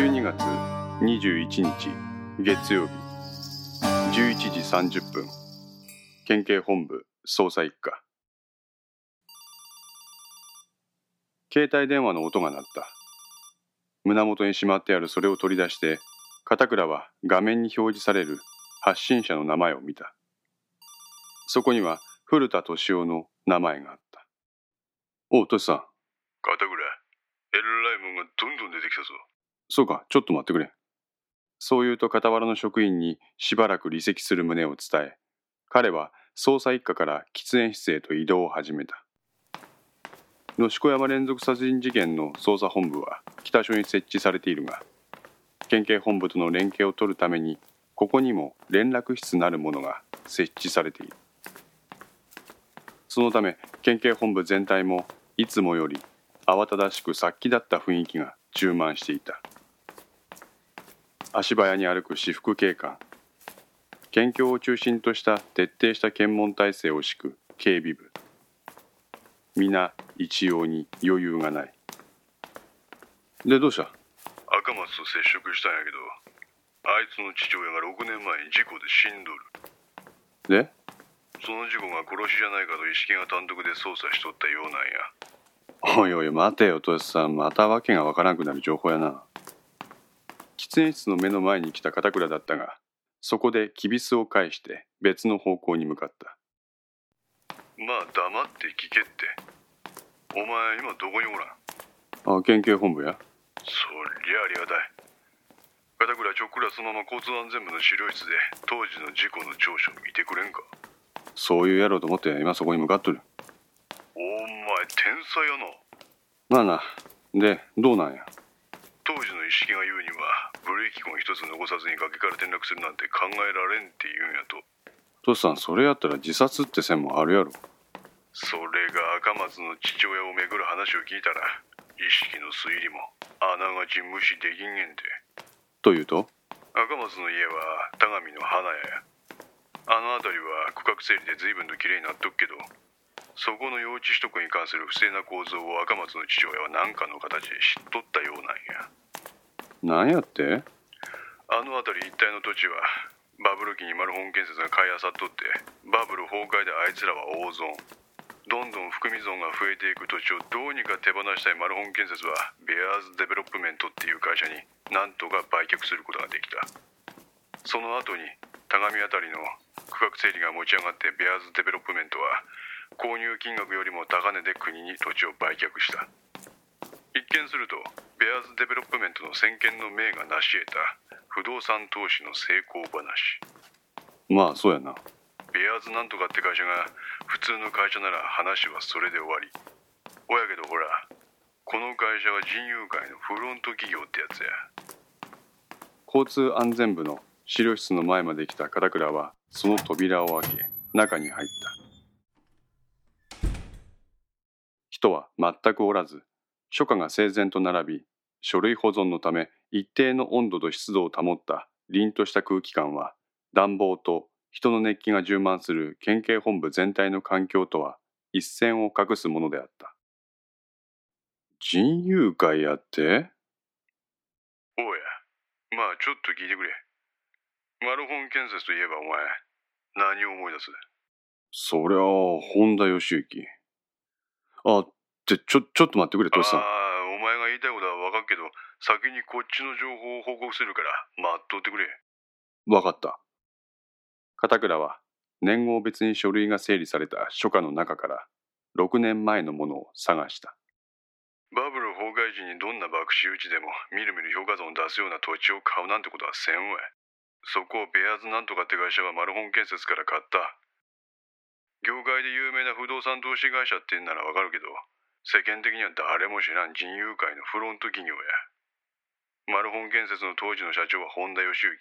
12月21日月曜日11時30分県警本部捜査一課。携帯電話の音が鳴った。胸元にしまってあるそれを取り出して片倉は画面に表示される発信者の名前を見た。そこには古田敏夫の名前があった。おうトシさん。片倉、えらいもんがどんどん出てきたぞ。そうかちょっと待ってくれ。そう言うと傍らの職員にしばらく離席する旨を伝え彼は捜査一課から喫煙室へと移動を始めた。野子山連続殺人事件の捜査本部は北署に設置されているが県警本部との連携を取るためにここにも連絡室なるものが設置されている。そのため県警本部全体もいつもより慌ただしく殺気だった雰囲気が充満していた。足早に歩く私服警官。県境を中心とした徹底した検問体制を敷く警備部。皆一様に余裕がない。でどうした？赤松と接触したんやけど、あいつの父親が6年前に事故で死んどる。で？その事故が殺しじゃないかと意識が単独で捜査しとったようなんや。おいおい待てよトシさん。またわけがわからなくなる情報やな喫煙室の目の前に来た片倉だったがそこできびすを返して別の方向に向かった。まあ黙って聞けって。お前今どこにおらん？あ県警本部や。そりゃありがたい。片倉ちょっくらそのまま交通安全部の資料室で当時の事故の調書見てくれんか？そういうやろうと思って今そこに向かっとる。お前天才やな。まあな。でどうなんや？当時の意識が言うにはブレーキ痕一つ残さずに崖から転落するなんて考えられんって言うんやと。トシさんそれやったら自殺って線もあるやろ。それが赤松の父親をめぐる話を聞いたら意識の推理もあながち無視できんげんてというと？赤松の家は田上の花屋。やあの辺りは区画整理で随分と綺麗になっとくけどそこの用地取得に関する不正な構造を赤松の父親は何かの形で知っとったようなんや。なんやって？あの辺り一帯の土地はバブル期にマルホン建設が買い漁っとってバブル崩壊であいつらは大損。どんどん含み損が増えていく土地をどうにか手放したいマルホン建設はベアーズデベロップメントっていう会社になんとか売却することができた。その後に田上辺りの区画整理が持ち上がってベアーズデベロップメントは購入金額よりも高値で国に土地を売却した。一見するとベアーズデベロップメントの先見の明が成し得た不動産投資の成功話。まあそうやな。ベアーズなんとかって会社が普通の会社なら話はそれで終わり。おやけどほらこの会社は人友会のフロント企業ってやつや。交通安全部の資料室の前まで来た片倉はその扉を開け中に入った人は全くおらず書家が整然と並び書類保存のため一定の温度と湿度を保った凛とした空気感は暖房と人の熱気が充満する県警本部全体の環境とは一線を画すものであった。人友会やって？おうやまあちょっと聞いてくれ。マルホン建設といえばお前何を思い出す？そりゃあ本田義行あちょちょっと待ってくれトシさん。ああお前が言いたいことは分かっけど先にこっちの情報を報告するから待っとってくれ。わかった。片倉は年号別に書類が整理された書家の中から6年前のものを探した。バブル崩壊時にどんな爆死打ちでもみるみる評価損を出すような土地を買うなんてことはせんわい。そこをベアーズなんとかって会社はマルホン建設から買った業界で有名な不動産投資会社って言うんならわかるけど世間的には誰も知らん人友会のフロント企業や。マルホン建設の当時の社長は本田義行。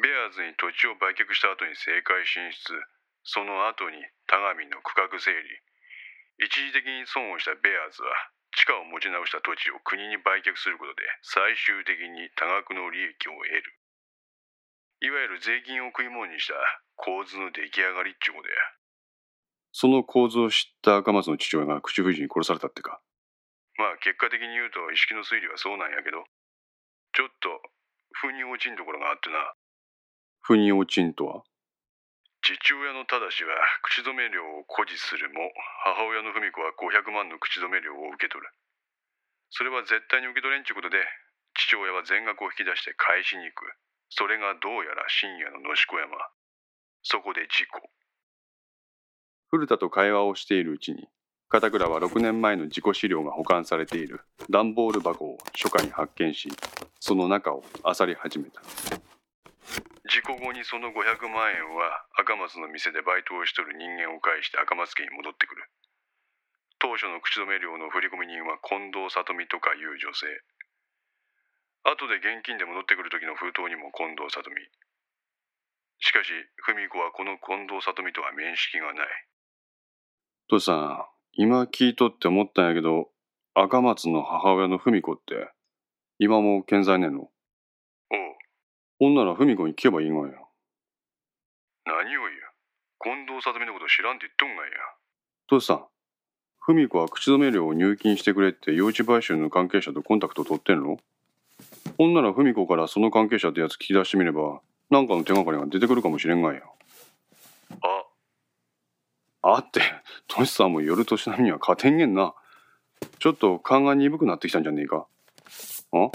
ベアーズに土地を売却した後に政界進出。その後に田上の区画整理。一時的に損をしたベアーズは地価を持ち直した土地を国に売却することで最終的に多額の利益を得る。いわゆる税金を食い物にした構図の出来上がりっちゅうことや。その構図を知った赤松の父親が口封じに殺されたってか。まあ結果的に言うと意識の推理はそうなんやけどちょっと腑に落ちんところがあってな。腑に落ちんとは？父親の正は口止め料を誇示するも母親の文子は500万の口止め料を受け取る。それは絶対に受け取れんちゅうことで父親は全額を引き出して返しに行く。それがどうやら深夜の野子山。そこで事故古田と会話をしているうちに片倉は6年前の事故資料が保管されている段ボール箱を初夏に発見しその中を漁り始めた。事故後にその500万円は赤松の店でバイトをしとる人間を介して赤松家に戻ってくる。当初の口止め料の振込人は近藤里美とかいう女性。後で現金で戻ってくる時の封筒にも近藤里美。しかし文子はこの近藤里美とは面識がない。父さん今聞いとって思ったんやけど赤松の母親の文子って今も健在ねんの？おうほんなら文子に聞けばいいがや。何を言う？近藤里美のこと知らんって言っとんがや。父さん文子は口止め料を入金してくれって用地買収の関係者とコンタクト取ってんの？ほんなら文子からその関係者ってやつ聞き出してみればなんかの手がかりが出てくるかもしれんがや。ああってトシさんも夜年並みには勝てんげんなちょっと勘が鈍くなってきたんじゃねえかあ？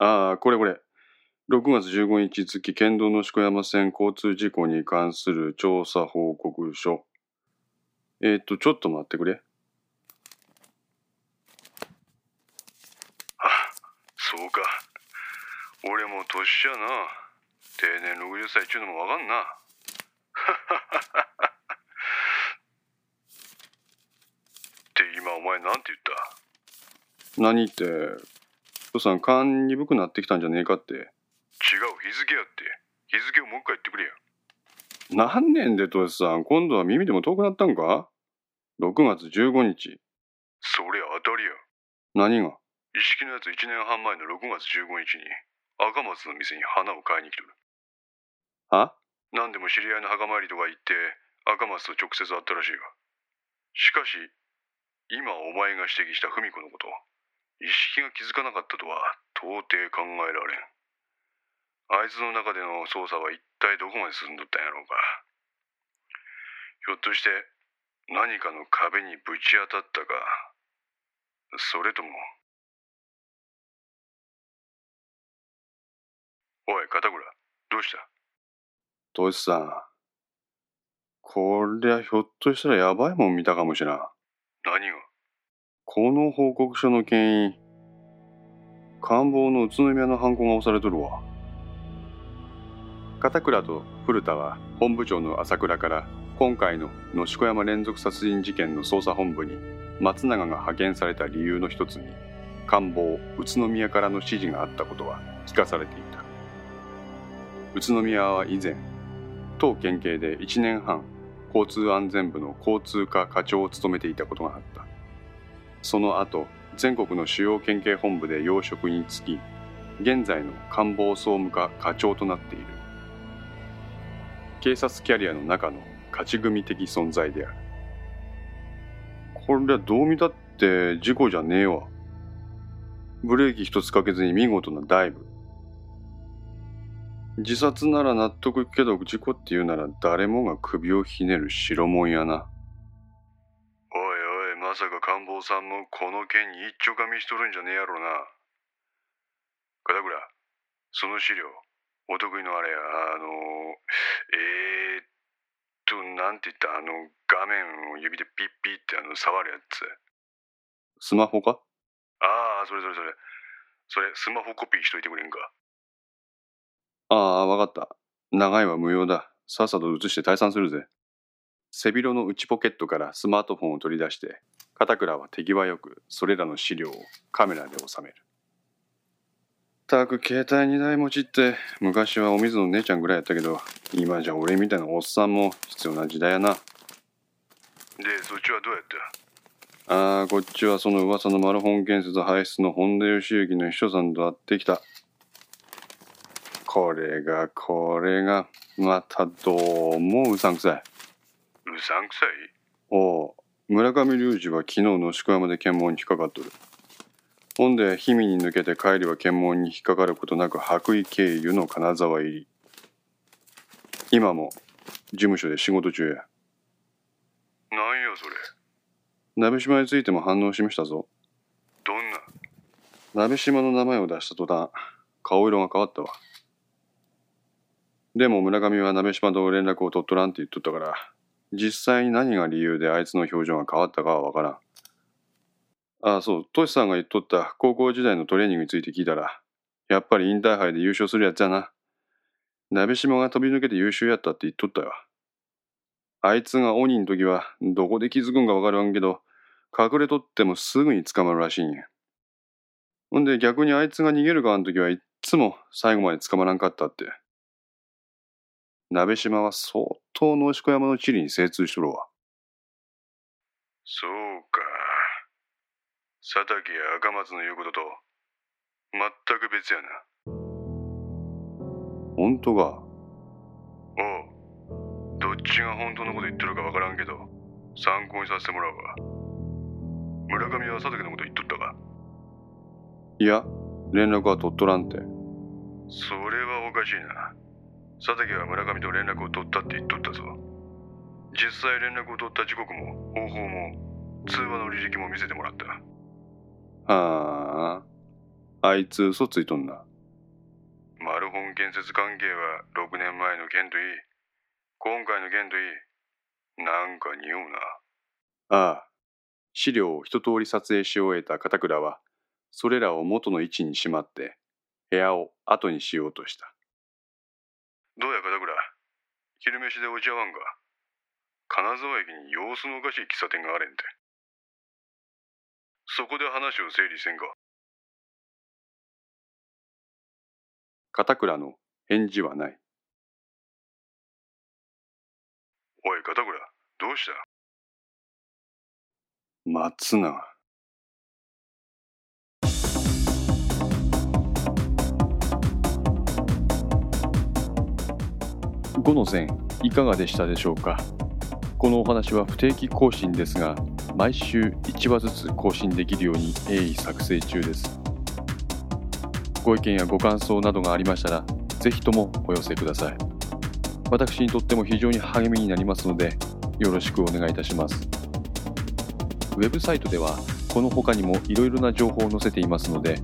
ああ、これこれ。6月15日付、県道の宿山線交通事故に関する調査報告書。えっ、と、ちょっと待ってくれ。そうか。俺も年やな。定年60歳っちゅうのもわかんな。って今お前なんて言った？何って、父さん勘鈍くなってきたんじゃねえかって。違う日付やって。日付をもう一回言ってくれや。何年でトシさん、今度は耳でも遠くなったんか ?6 月15日。そりゃ当たりや。何が？一式のやつ1年半前の6月15日に赤松の店に花を買いに来とる。は？何でも知り合いの墓参りとか行って赤松と直接会ったらしいが。しかし今お前が指摘した文子のこと一式が気づかなかったとは到底考えられん。あいつの中での捜査は一体どこまで進んどったんやろうか。ひょっとして何かの壁にぶち当たったかそれともおい片倉どうした？トシさん。こりゃひょっとしたらやばいもん見たかもしらん。何が？この報告書の権威、官房の宇都宮の犯行が押されとるわ。片倉と古田は本部長の朝倉から今回の野子山連続殺人事件の捜査本部に松永が派遣された理由の一つに官房宇都宮からの指示があったことは聞かされていた宇都宮は以前当県警で1年半交通安全部の交通課課長を務めていたことがあった。その後全国の主要県警本部で要職に就き現在の官房総務課課長となっている。警察キャリアの中の勝ち組的存在である。これはどう見たって事故じゃねえわ。ブレーキ一つかけずに見事なダイブ。自殺なら納得いくけど事故っていうなら誰もが首をひねる代物やな。おいおいまさか官房さんもこの件に一丁噛みしとるんじゃねえやろな。片倉その資料お得意のあれやあのえー、っとなんて言ったあの画面を指でピッピッってあの触るやつ。スマホか？ああそれそれそれ。それスマホコピーしといてくれんかああ、わかった。長いは無用だ。さっさと移して退散するぜ。背広の内ポケットからスマートフォンを取り出して、片倉は手際よくそれらの資料をカメラで収める。たく携帯2台持ちって昔はお水の姉ちゃんぐらいやったけど、今じゃ俺みたいなおっさんも必要な時代やな。でそっちはどうやったああ、こっちはその噂のマルホン建設排出の本田義行の秘書さんと会ってきた。これがこれがまたどうもうさんくさい。うさんくさい？おう。村上隆二は昨日の宿山で検問に引っかかっとる。ほんで氷見に抜けて帰りは検問に引っかかることなく白衣経由の金沢入り。今も事務所で仕事中や。なんやそれ？鍋島についても反応しましたぞ。どんな？鍋島の名前を出した途端顔色が変わったわでも村上は鍋島と連絡を取っとらんって言っとったから実際に何が理由であいつの表情が変わったかはわからん。ああそうトシさんが言っとった高校時代のトレーニングについて聞いたらやっぱりインターハイで優勝するやつやな。鍋島が飛び抜けて優秀やったって言っとったよ。あいつが鬼の時はどこで気づくんかわからんけど隠れとってもすぐに捕まるらしいんや。ほんで逆にあいつが逃げる側の時はいっつも最後まで捕まらんかったって。鍋島は相当の押山の地理に精通しとるわ。そうか佐竹や赤松の言うことと全く別やなほんとか？おうどっちが本当のこと言ってるかわからんけど参考にさせてもらうわ村上は佐竹のこと言っとったか？いや、連絡は取っとらんて。それはおかしいな佐竹は村上と連絡を取ったって言っとったぞ実際連絡を取った時刻も方法も通話の履歴も見せてもらったはあ。あいつ嘘ついとんな。マルホン建設関係は6年前の件といい今回の件といいなんか匂うなああ。資料を一通り撮影し終えた片倉は、それらを元の位置にしまって、部屋を後にしようとした。どうや片倉昼飯でお茶わんか金沢駅に様子のおかしい喫茶店があれんて。そこで話を整理せんか片倉の返事はない。おい片倉どうした？松永。5の線いかがでしたでしょうか？このお話は不定期更新ですが毎週1話ずつ更新できるように鋭意作成中です。ご意見やご感想などがありましたらぜひともお寄せください。私にとっても非常に励みになりますのでよろしくお願いいたします。ウェブサイトではこの他にもいろいろな情報を載せていますので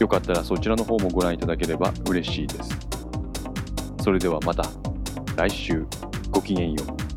よかったらそちらの方もご覧いただければ嬉しいです。それではまた。来週。ごきげんよう。